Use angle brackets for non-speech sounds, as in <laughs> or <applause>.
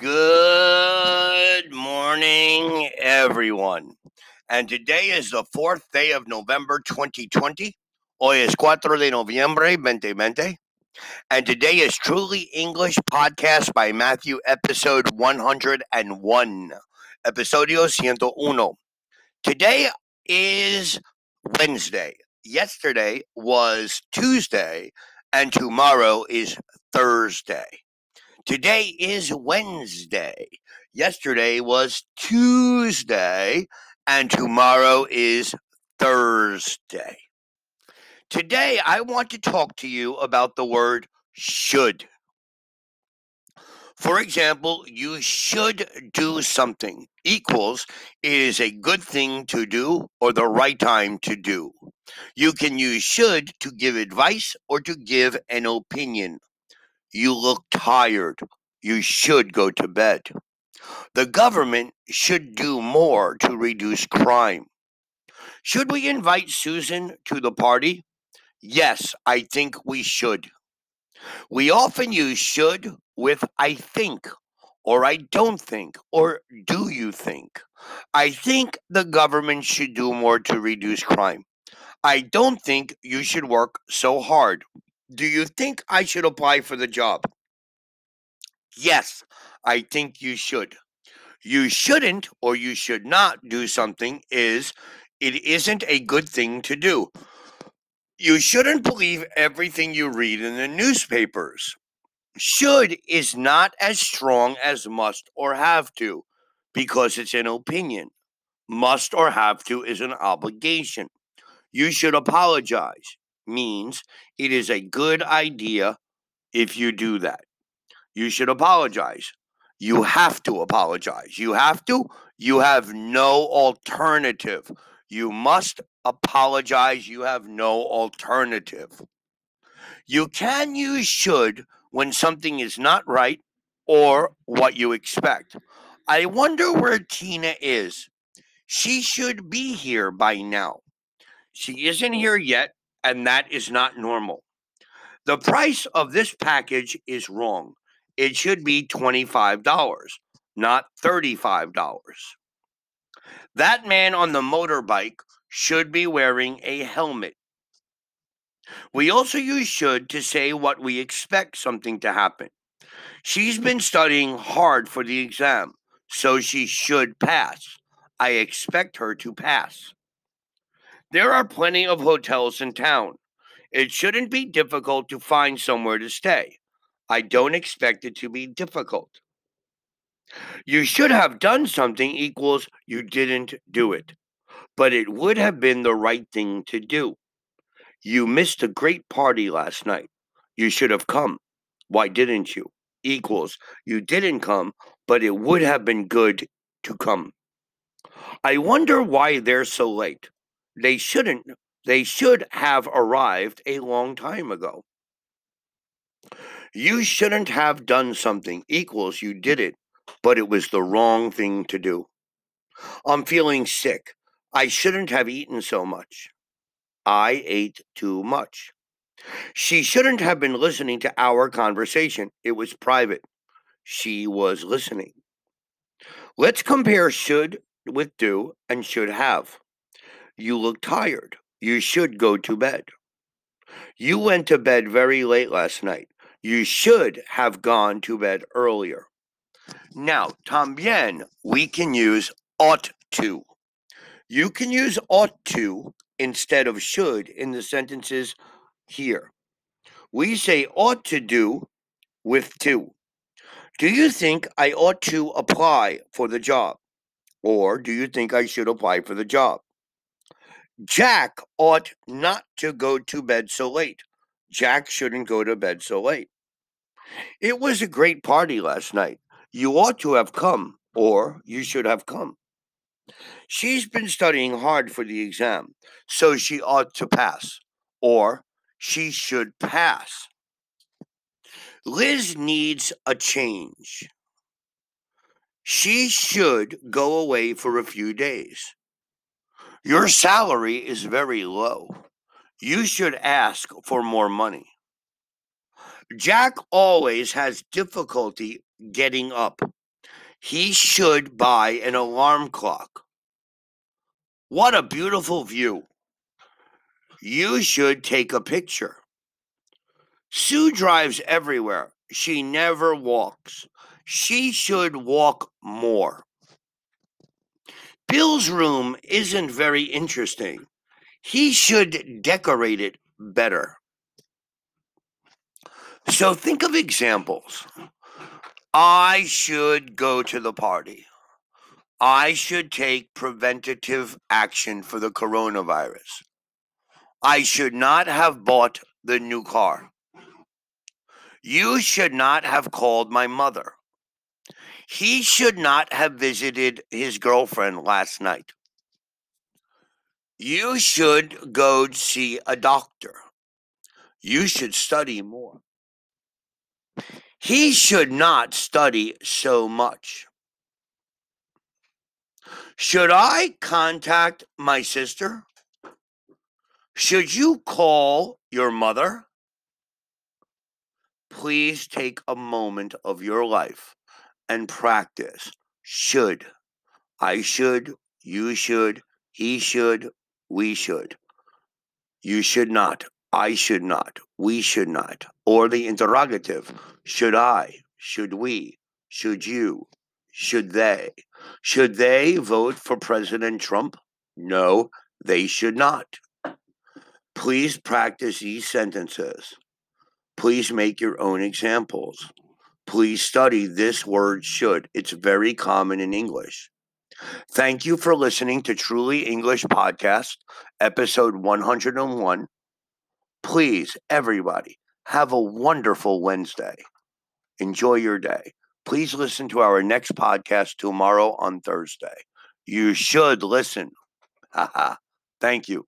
Good morning, everyone. And today is the fourth day of November 2020. Hoy es 4 de noviembre 2020. And today is Truly English Podcast by Matthew, episode 101. Episodio 101. Today is Wednesday. Yesterday was Tuesday, and tomorrow is Thursday. Today is Wednesday. Yesterday was Tuesday, and tomorrow is Thursday. Today, I want to talk to you about the word should. For example, you should do something equals it is a good thing to do or the right time to do. You can use should to give advice or to give an opinion. You look tired. You should go to bed. The government should do more to reduce crime. Should we invite Susan to the party? Yes, I think we should. We often use should with I think, or I don't think, or do you think? I think the government should do more to reduce crime. I don't think you should work so hard. Do you think I should apply for the job? Yes, I think you should. You shouldn't or you should not do something is it isn't a good thing to do. You shouldn't believe everything you read in the newspapers. Should is not as strong as must or have to because it's an opinion. Must or have to is an obligation. You should apologize means it is a good idea if you do that. You should apologize. You have to apologize. You have to. You have no alternative. You must apologize. You have no alternative. You can use should when something is not right or what you expect. I wonder where Tina is. She should be here by now. She isn't here yet, and that is not normal. The price of this package is wrong. It should be $25, not $35. That man on the motorbike should be wearing a helmet. We also use should to say what we expect something to happen. She's been studying hard for the exam, so she should pass. I expect her to pass. There are plenty of hotels in town. It shouldn't be difficult to find somewhere to stay. I don't expect it to be difficult. You should have done something equals you didn't do it, but it would have been the right thing to do. You missed a great party last night. You should have come. Why didn't you? Equals you didn't come, but it would have been good to come. I wonder why they're so late. They shouldn't, they should have arrived a long time ago. You shouldn't have done something equals you did it, but it was the wrong thing to do. I'm feeling sick. I shouldn't have eaten so much. I ate too much. She shouldn't have been listening to our conversation. It was private. She was listening. Let's compare should with do and should have. You look tired. You should go to bed. You went to bed very late last night. You should have gone to bed earlier. Now, también, we can use ought to. You can use ought to instead of should in the sentences here. We say ought to do with to. Do you think I ought to apply for the job? Or do you think I should apply for the job? Jack ought not to go to bed so late. Jack shouldn't go to bed so late. It was a great party last night. You ought to have come, or you should have come. She's been studying hard for the exam, so she ought to pass, or she should pass. Liz needs a change. She should go away for a few days. Your salary is very low. You should ask for more money. Jack always has difficulty getting up. He should buy an alarm clock. What a beautiful view. You should take a picture. Sue drives everywhere. She never walks. She should walk more. Bill's room isn't very interesting. He should decorate it better. So think of examples. I should go to the party. I should take preventative action for the coronavirus. I should not have bought the new car. You should not have called my mother. He should not have visited his girlfriend last night. You should go see a doctor. You should study more. He should not study so much. Should I contact my sister? Should you call your mother? Please take a moment of your life and practice should. I should, you should, he should, we should. You should not, I should not, we should not. Or the interrogative should I, should we, should you, should they. Should they vote for President Trump? No, they should not. Please practice these sentences. Please make your own examples. Please study this word should. It's very common in English. Thank you for listening to Truly English Podcast, episode 101. Please, everybody, have a wonderful Wednesday. Enjoy your day. Please listen to our next podcast tomorrow on Thursday. You should listen. <laughs> Haha. Thank you.